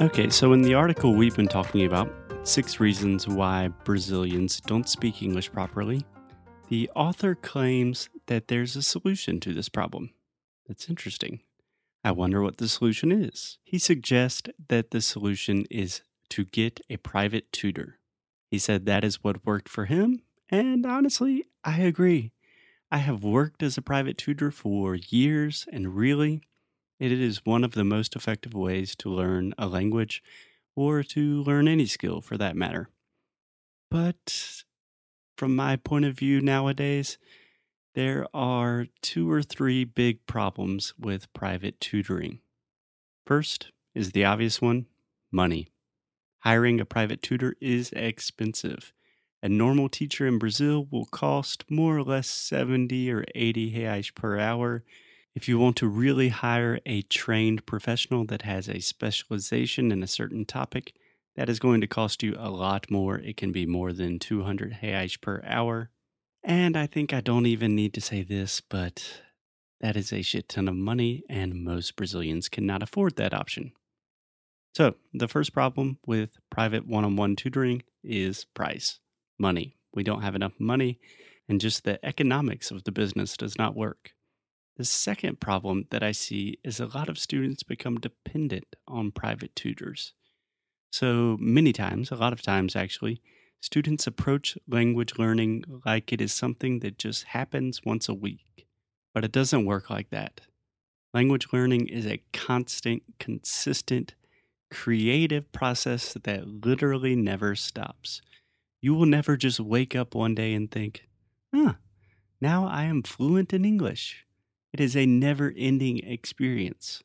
Okay, so in the article we've been talking about, Six Reasons Why Brazilians Don't Speak English Properly, the author claims that there's a solution to this problem. That's interesting. I wonder what the solution is. He suggests that the solution is to get a private tutor. He said that is what worked for him, and honestly, I agree. I have worked as a private tutor for years, and really, it is one of the most effective ways to learn a language or to learn any skill for that matter. But from my point of view nowadays, there are two or three big problems with private tutoring. First is the obvious one money. Hiring a private tutor is expensive. A normal teacher in Brazil will cost more or less 70 or 80 reais per hour if you want to really hire a trained professional that has a specialization in a certain topic, that is going to cost you a lot more. It can be more than 200 reais per hour. And I think I don't even need to say this, but that is a shit ton of money, and most Brazilians cannot afford that option. So, the first problem with private one on one tutoring is price money. We don't have enough money, and just the economics of the business does not work. The second problem that I see is a lot of students become dependent on private tutors. So many times, a lot of times actually, students approach language learning like it is something that just happens once a week. But it doesn't work like that. Language learning is a constant, consistent, creative process that literally never stops. You will never just wake up one day and think, huh, now I am fluent in English. It is a never ending experience.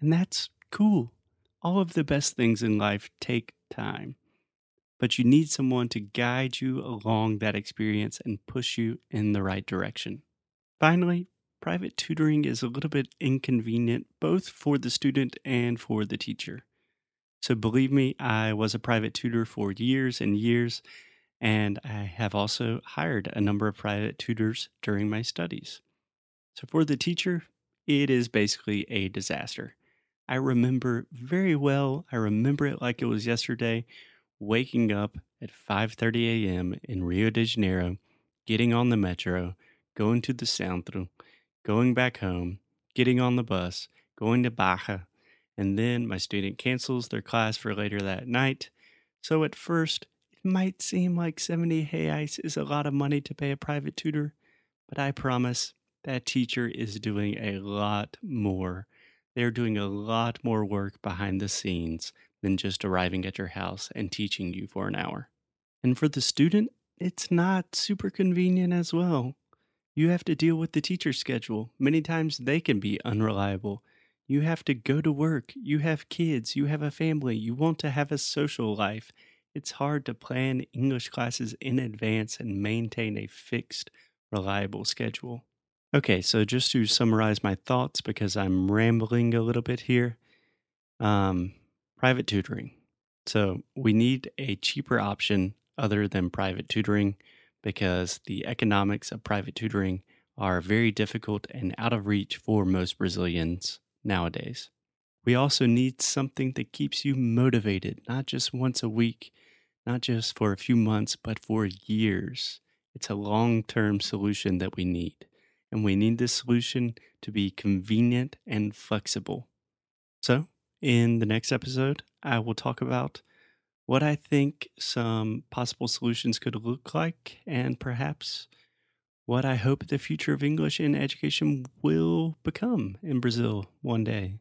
And that's cool. All of the best things in life take time. But you need someone to guide you along that experience and push you in the right direction. Finally, private tutoring is a little bit inconvenient both for the student and for the teacher. So, believe me, I was a private tutor for years and years, and I have also hired a number of private tutors during my studies. So for the teacher, it is basically a disaster. I remember very well, I remember it like it was yesterday, waking up at 5:30 a.m. in Rio de Janeiro, getting on the metro, going to the centro, going back home, getting on the bus, going to Barra, and then my student cancels their class for later that night. So at first, it might seem like 70 reais is a lot of money to pay a private tutor, but I promise that teacher is doing a lot more. They're doing a lot more work behind the scenes than just arriving at your house and teaching you for an hour. And for the student, it's not super convenient as well. You have to deal with the teacher schedule. Many times they can be unreliable. You have to go to work. You have kids. You have a family. You want to have a social life. It's hard to plan English classes in advance and maintain a fixed, reliable schedule. Okay, so just to summarize my thoughts, because I'm rambling a little bit here, um, private tutoring. So we need a cheaper option other than private tutoring because the economics of private tutoring are very difficult and out of reach for most Brazilians nowadays. We also need something that keeps you motivated, not just once a week, not just for a few months, but for years. It's a long term solution that we need and we need this solution to be convenient and flexible. So, in the next episode, I will talk about what I think some possible solutions could look like and perhaps what I hope the future of English in education will become in Brazil one day.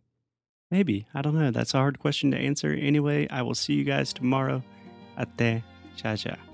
Maybe. I don't know. That's a hard question to answer. Anyway, I will see you guys tomorrow. Até. Tchau, tchau.